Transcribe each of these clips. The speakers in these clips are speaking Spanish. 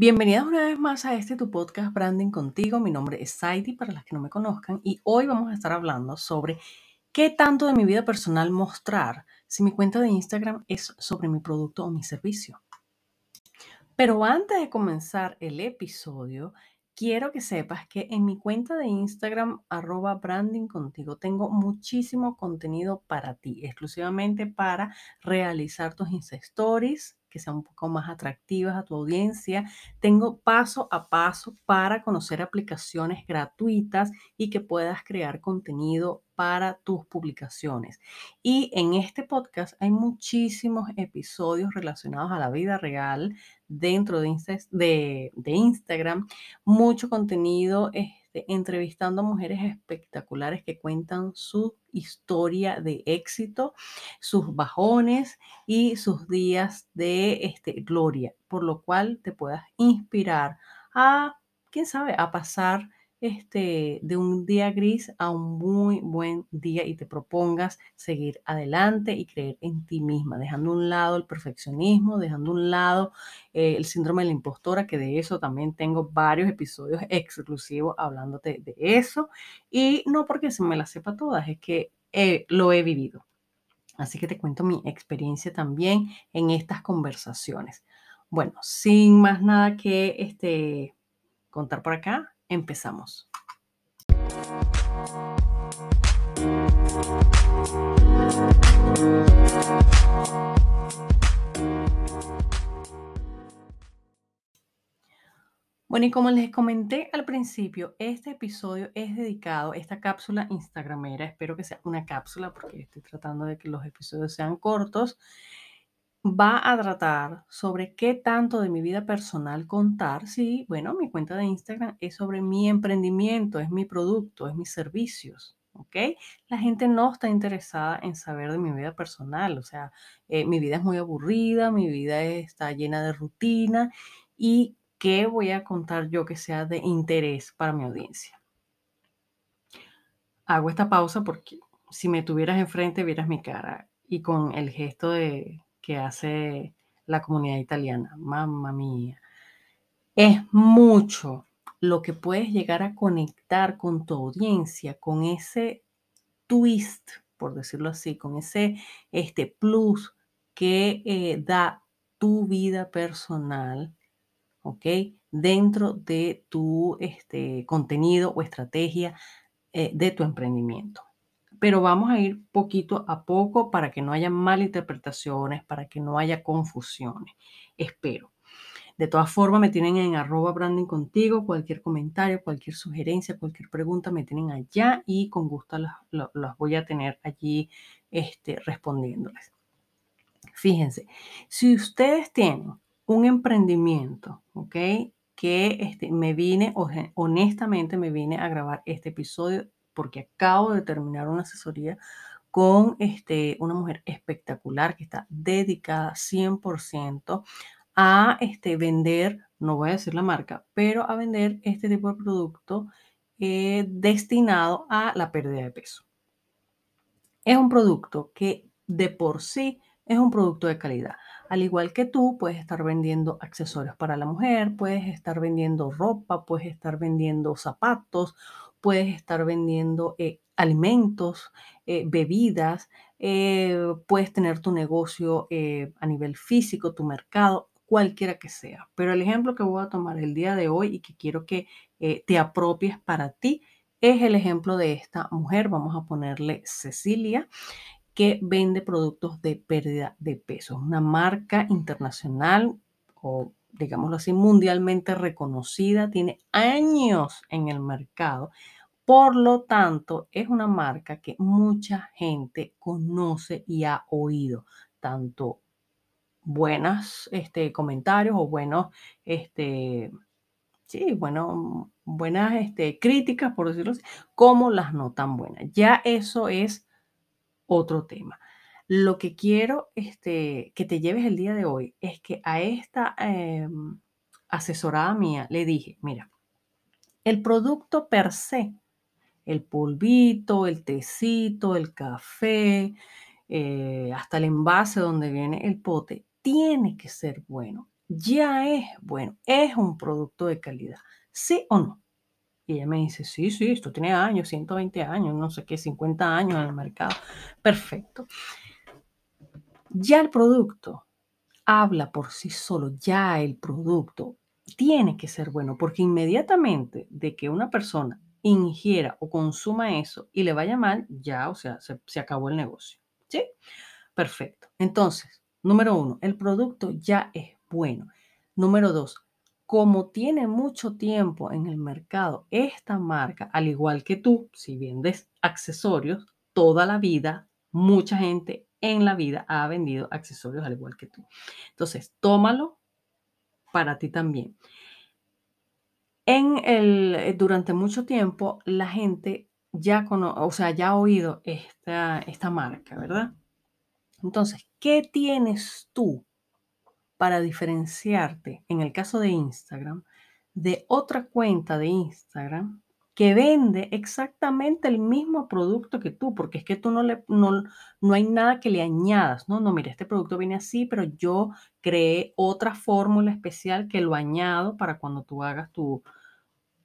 Bienvenidas una vez más a este tu podcast Branding contigo. Mi nombre es Saidi para las que no me conozcan y hoy vamos a estar hablando sobre qué tanto de mi vida personal mostrar si mi cuenta de Instagram es sobre mi producto o mi servicio. Pero antes de comenzar el episodio, quiero que sepas que en mi cuenta de Instagram, arroba branding contigo, tengo muchísimo contenido para ti, exclusivamente para realizar tus Insta que sean un poco más atractivas a tu audiencia. Tengo paso a paso para conocer aplicaciones gratuitas y que puedas crear contenido para tus publicaciones. Y en este podcast hay muchísimos episodios relacionados a la vida real dentro de, Instagram, mucho contenido este, entrevistando a mujeres espectaculares que cuentan su historia de éxito, sus bajones y sus días de este, gloria, por lo cual te puedas inspirar a, quién sabe, a pasar este, de un día gris a un muy buen día y te propongas seguir adelante y creer en ti misma, dejando un lado el perfeccionismo, dejando un lado eh, el síndrome de la impostora, que de eso también tengo varios episodios exclusivos hablándote de eso. Y no porque se me las sepa todas, es que eh, lo he vivido. Así que te cuento mi experiencia también en estas conversaciones. Bueno, sin más nada que este, contar por acá, Empezamos. Bueno, y como les comenté al principio, este episodio es dedicado, esta cápsula instagramera, espero que sea una cápsula porque estoy tratando de que los episodios sean cortos, va a tratar sobre qué tanto de mi vida personal contar. Sí, bueno, mi cuenta de Instagram es sobre mi emprendimiento, es mi producto, es mis servicios. ¿Ok? La gente no está interesada en saber de mi vida personal, o sea, eh, mi vida es muy aburrida, mi vida está llena de rutina y qué voy a contar yo que sea de interés para mi audiencia. Hago esta pausa porque si me tuvieras enfrente vieras mi cara y con el gesto de que hace la comunidad italiana. Mamma mía. Es mucho lo que puedes llegar a conectar con tu audiencia, con ese twist, por decirlo así, con ese este plus que eh, da tu vida personal, ¿ok? Dentro de tu este, contenido o estrategia eh, de tu emprendimiento pero vamos a ir poquito a poco para que no haya malinterpretaciones, para que no haya confusiones. Espero. De todas formas, me tienen en arroba branding contigo, cualquier comentario, cualquier sugerencia, cualquier pregunta, me tienen allá y con gusto las, voy a tener allí este, respondiéndoles. Fíjense, si ustedes tienen un emprendimiento, ¿ok? Que este, me vine, honestamente me vine a grabar este episodio porque acabo de terminar una asesoría con este, una mujer espectacular que está dedicada 100% a este, vender, no voy a decir la marca, pero a vender este tipo de producto eh, destinado a la pérdida de peso. Es un producto que de por sí es un producto de calidad. Al igual que tú, puedes estar vendiendo accesorios para la mujer, puedes estar vendiendo ropa, puedes estar vendiendo zapatos puedes estar vendiendo eh, alimentos, eh, bebidas, eh, puedes tener tu negocio a nivel físico, tu mercado, cualquiera que sea. Pero el ejemplo que voy a tomar el día de hoy y que quiero que te apropies para ti es el ejemplo de esta mujer, vamos a ponerle Cecilia, que vende productos de pérdida de peso. Una marca internacional o digámoslo así, mundialmente reconocida, tiene años en el mercado. Por lo tanto, es una marca que mucha gente conoce y ha oído, tanto buenos este, comentarios o buenos, este, sí, bueno, buenas este, críticas, por decirlo así, como las no tan buenas. Ya eso es otro tema. Lo que quiero este, que te lleves el día de hoy es que a esta em, asesorada mía le dije, mira, el producto per se, el polvito, el tecito, el café, eh, hasta el envase donde viene el pote, tiene que ser bueno. ya es bueno, es un producto de calidad, ¿sí o no? Y ella me dice, sí, sí, esto tiene años, 120 años, no sé qué, 50 años en el mercado. Perfecto. Ya el producto habla por sí solo, ya el producto tiene que ser bueno, porque inmediatamente de que una persona ingiera o consuma eso y le vaya mal, ya, o sea, se, acabó el negocio. ¿Sí? Perfecto. Entonces, número uno, el producto ya es bueno. Número dos, como tiene mucho tiempo en el mercado, esta marca, al igual que tú, si vendes accesorios, toda la vida, mucha gente en la vida ha vendido accesorios al igual que tú. Entonces, tómalo para ti también. En el, eh, durante mucho tiempo, la gente ya, o sea, ya ha oído esta, esta marca, ¿verdad? Entonces, ¿qué tienes tú para diferenciarte, en el caso de Instagram, de otra cuenta de Instagram que vende exactamente el mismo producto que tú, porque es que tú no le no, no hay nada que le añadas, ¿no? No, mira, este producto viene así, pero yo creé otra fórmula especial que lo añado para cuando tú hagas tu,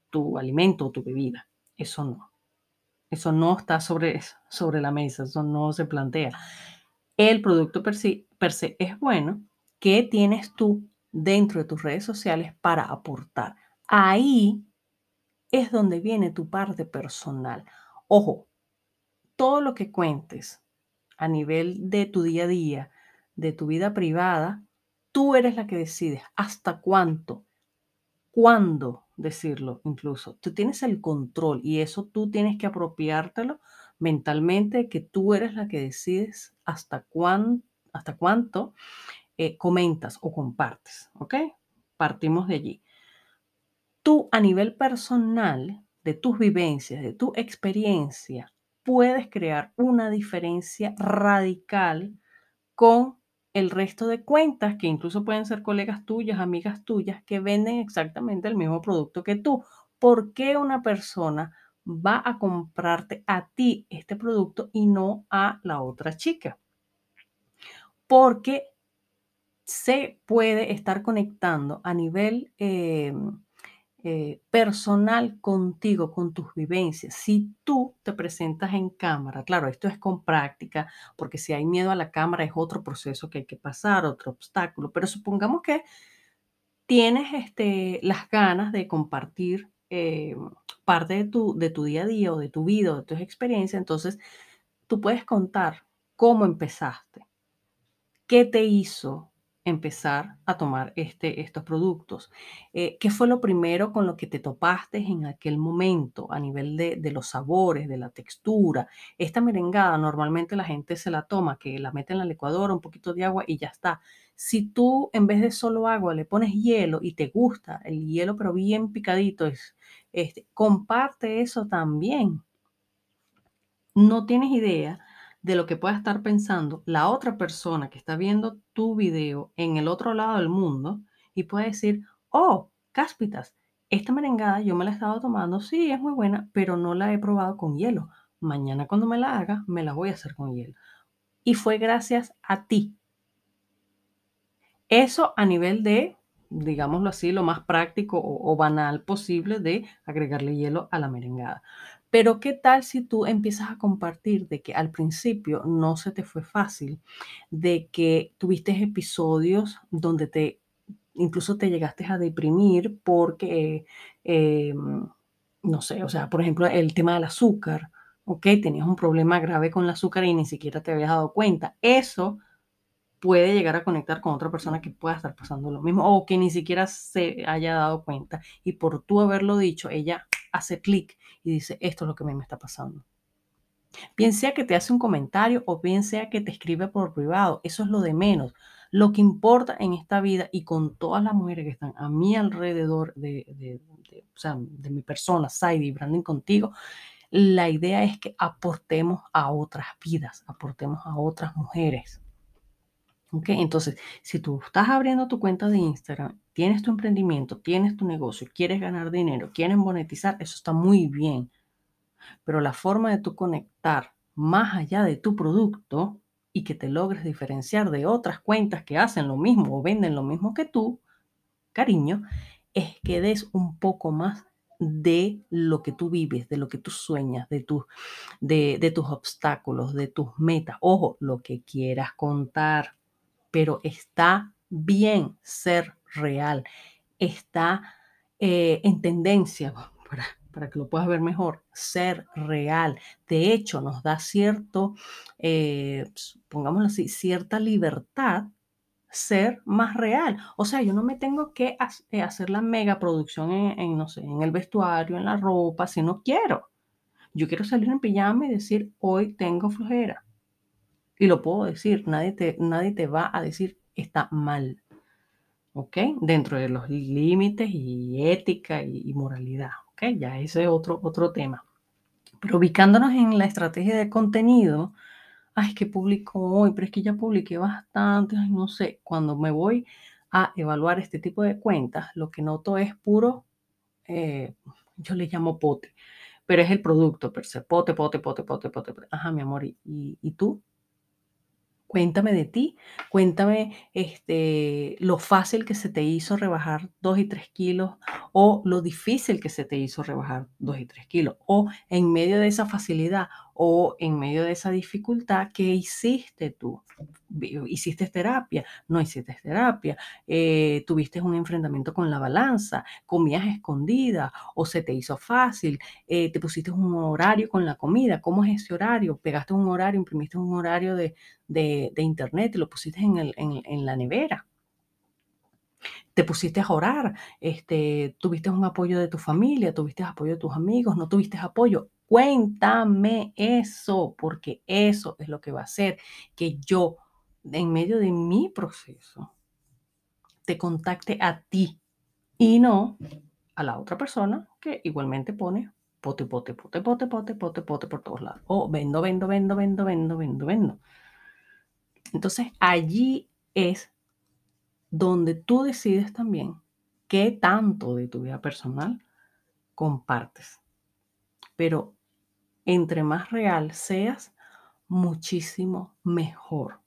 tu alimento o tu bebida. Eso no. Eso no está sobre, sobre la mesa, eso no se plantea. El producto per se, per se es bueno. ¿Qué tienes tú dentro de tus redes sociales para aportar? Ahí es donde viene tu parte personal. Ojo, todo lo que cuentes a nivel de tu día a día, de tu vida privada, tú eres la que decides hasta cuánto, cuándo decirlo incluso. Tú tienes el control y eso tú tienes que apropiártelo mentalmente, que tú eres la que decides hasta, cuán, hasta cuánto eh, comentas o compartes, ¿ok? Partimos de allí tú a nivel personal, de tus vivencias, de tu experiencia, puedes crear una diferencia radical con el resto de cuentas, que incluso pueden ser colegas tuyas, amigas tuyas, que venden exactamente el mismo producto que tú. ¿Por qué una persona va a comprarte a ti este producto y no a la otra chica? Porque se puede estar conectando a nivel eh, eh, personal contigo, con tus vivencias. Si tú te presentas en cámara, claro, esto es con práctica, porque si hay miedo a la cámara es otro proceso que hay que pasar, otro obstáculo, pero supongamos que tienes este, las ganas de compartir eh, parte de tu, de tu día a día o de tu vida de tus experiencias, entonces tú puedes contar cómo empezaste, qué te hizo empezar a tomar este, estos productos. Eh, ¿Qué fue lo primero con lo que te topaste en aquel momento a nivel de, de, los sabores, de la textura? Esta merengada normalmente la gente se la toma, que la mete en la licuadora, un poquito de agua y ya está. Si tú en vez de solo agua le pones hielo y te gusta el hielo pero bien picadito, es, este, comparte eso también. No tienes idea de lo que pueda estar pensando la otra persona que está viendo tu video en el otro lado del mundo y puede decir, oh, cáspitas, esta merengada yo me la he estado tomando, sí, es muy buena, pero no la he probado con hielo. Mañana cuando me la haga, me la voy a hacer con hielo. Y fue gracias a ti. Eso a nivel de, digámoslo así, lo más práctico o, o banal posible de agregarle hielo a la merengada. Pero ¿qué tal si tú empiezas a compartir de que al principio no se te fue fácil, de que tuviste episodios donde te incluso te llegaste a deprimir porque, eh, no sé, o sea, por ejemplo, el tema del azúcar, ¿ok? Tenías un problema grave con el azúcar y ni siquiera te habías dado cuenta. Eso puede llegar a conectar con otra persona que pueda estar pasando lo mismo o que ni siquiera se haya dado cuenta. Y por tú haberlo dicho, ella hace clic y dice, esto es lo que a mí me está pasando. Bien sea que te hace un comentario o bien sea que te escribe por privado, eso es lo de menos. Lo que importa en esta vida y con todas las mujeres que están a mi alrededor de, de, o sea, de mi persona, Saidi, branding contigo, la idea es que aportemos a otras vidas, aportemos a otras mujeres. Entonces, si tú estás abriendo tu cuenta de Instagram, tienes tu emprendimiento, tienes tu negocio, quieres ganar dinero, quieres monetizar, eso está muy bien. Pero la forma de tú conectar más allá de tu producto y que te logres diferenciar de otras cuentas que hacen lo mismo o venden lo mismo que tú, cariño, es que des un poco más de lo que tú vives, de lo que tú sueñas, de, de, de tus obstáculos, de tus metas. Ojo, lo que quieras contar, pero está bien ser real, está eh, en tendencia, para, que lo puedas ver mejor, ser real. De hecho, nos da cierto, eh, pongámoslo así, cierta libertad ser más real. O sea, yo no me tengo que eh, hacer la mega producción en, no sé, en el vestuario, en la ropa, si no quiero. Yo quiero salir en pijama y decir, hoy tengo flojera. Y lo puedo decir, nadie te, nadie te va a decir, está mal. ¿Ok? Dentro de los límites y ética y, moralidad. ¿Ok? Ya ese es otro, otro tema. Pero ubicándonos en la estrategia de contenido, ay, que publico hoy, pero es que ya publiqué bastante, no sé, cuando me voy a evaluar este tipo de cuentas, lo que noto es puro, eh, yo le llamo pote, pero es el producto per se, pote, pote, pote, pote, pote, ajá, mi amor, ¿y, y tú? Cuéntame de ti, cuéntame este, lo fácil que se te hizo rebajar 2 y 3 kilos o lo difícil que se te hizo rebajar 2 y 3 kilos o en medio de esa facilidad o en medio de esa dificultad, ¿qué hiciste tú? hiciste terapia, no hiciste terapia, eh, tuviste un enfrentamiento con la balanza, comías escondida o se te hizo fácil, eh, te pusiste un horario con la comida, ¿cómo es ese horario? Pegaste un horario, imprimiste un horario de, internet y lo pusiste en, en la nevera te pusiste a orar, este, tuviste un apoyo de tu familia, tuviste apoyo de tus amigos, no tuviste apoyo. Cuéntame eso, porque eso es lo que va a hacer que yo en medio de mi proceso, te contacte a ti y no a la otra persona que igualmente pone pote, pote, pote, pote, pote, pote, pote por todos lados. O vendo, vendo, vendo, vendo, vendo, vendo, vendo. Entonces allí es donde tú decides también qué tanto de tu vida personal compartes. Pero entre más real seas, muchísimo mejor.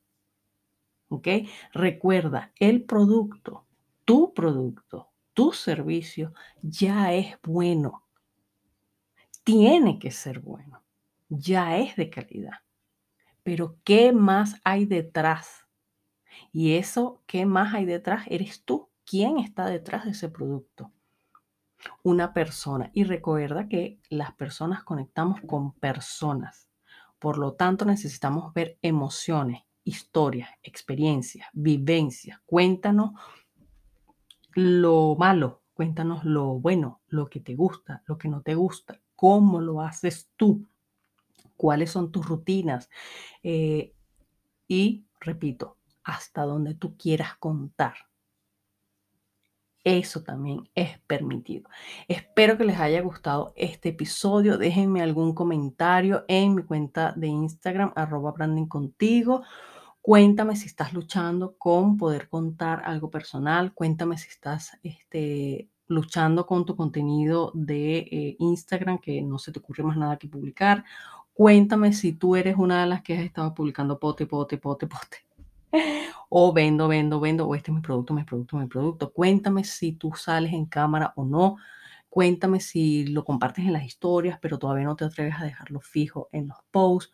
¿Ok? Recuerda, el producto, tu producto, tu servicio ya es bueno. Tiene que ser bueno. Ya es de calidad. Pero ¿qué más hay detrás? Y eso, ¿qué más hay detrás? Eres tú. ¿Quién está detrás de ese producto? Una persona. Y recuerda que las personas conectamos con personas. Por lo tanto, necesitamos ver emociones, historias, experiencias, vivencias. Cuéntanos lo malo, cuéntanos lo bueno, lo que te gusta, lo que no te gusta, cómo lo haces tú, cuáles son tus rutinas. Eh, y, repito, hasta donde tú quieras contar. Eso también es permitido. Espero que les haya gustado este episodio. Déjenme algún comentario en mi cuenta de Instagram, arroba branding contigo Cuéntame si estás luchando con poder contar algo personal. Cuéntame si estás este, luchando con tu contenido de eh, Instagram, que no se te ocurre más nada que publicar. Cuéntame si tú eres una de las que has estado publicando pote, pote, pote, pote. O vendo, vendo, vendo, o este es mi producto, mi producto, mi producto. Cuéntame si tú sales en cámara o no. Cuéntame si lo compartes en las historias, pero todavía no te atreves a dejarlo fijo en los posts.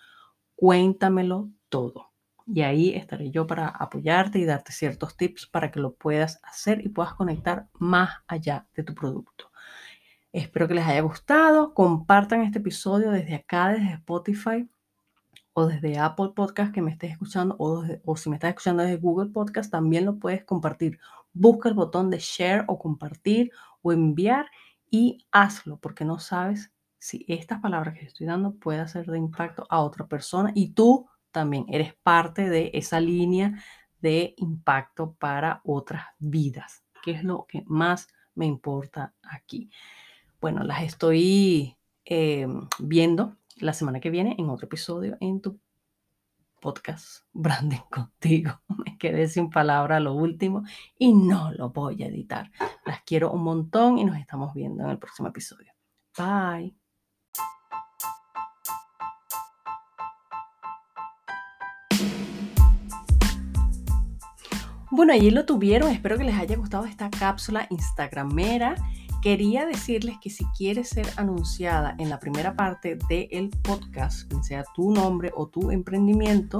Cuéntamelo todo. Y ahí estaré yo para apoyarte y darte ciertos tips para que lo puedas hacer y puedas conectar más allá de tu producto. Espero que les haya gustado. Compartan este episodio desde acá, desde Spotify o desde Apple Podcast que me estés escuchando o, o si me estás escuchando desde Google Podcast, también lo puedes compartir. Busca el botón de share o compartir o enviar y hazlo porque no sabes si estas palabras que estoy dando pueden ser de impacto a otra persona y tú también eres parte de esa línea de impacto para otras vidas, que es lo que más me importa aquí. Bueno, las estoy eh, viendo la semana que viene en otro episodio en tu podcast Branding contigo. Me quedé sin palabra lo último y no lo voy a editar. Las quiero un montón y nos estamos viendo en el próximo episodio. Bye. Bueno, allí lo tuvieron. Espero que les haya gustado esta cápsula instagramera. Quería decirles que si quieres ser anunciada en la primera parte del podcast, sea tu nombre o tu emprendimiento,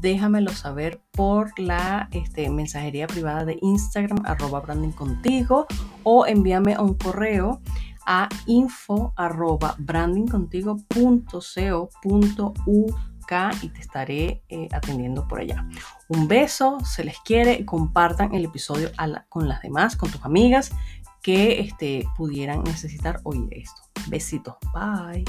déjamelo saber por la este, mensajería privada de Instagram, arroba branding contigo, o envíame un correo a info arroba y te estaré eh, atendiendo por allá. Un beso, se les quiere, compartan el episodio con las demás, con tus amigas que este, pudieran necesitar oír esto. Besitos, bye.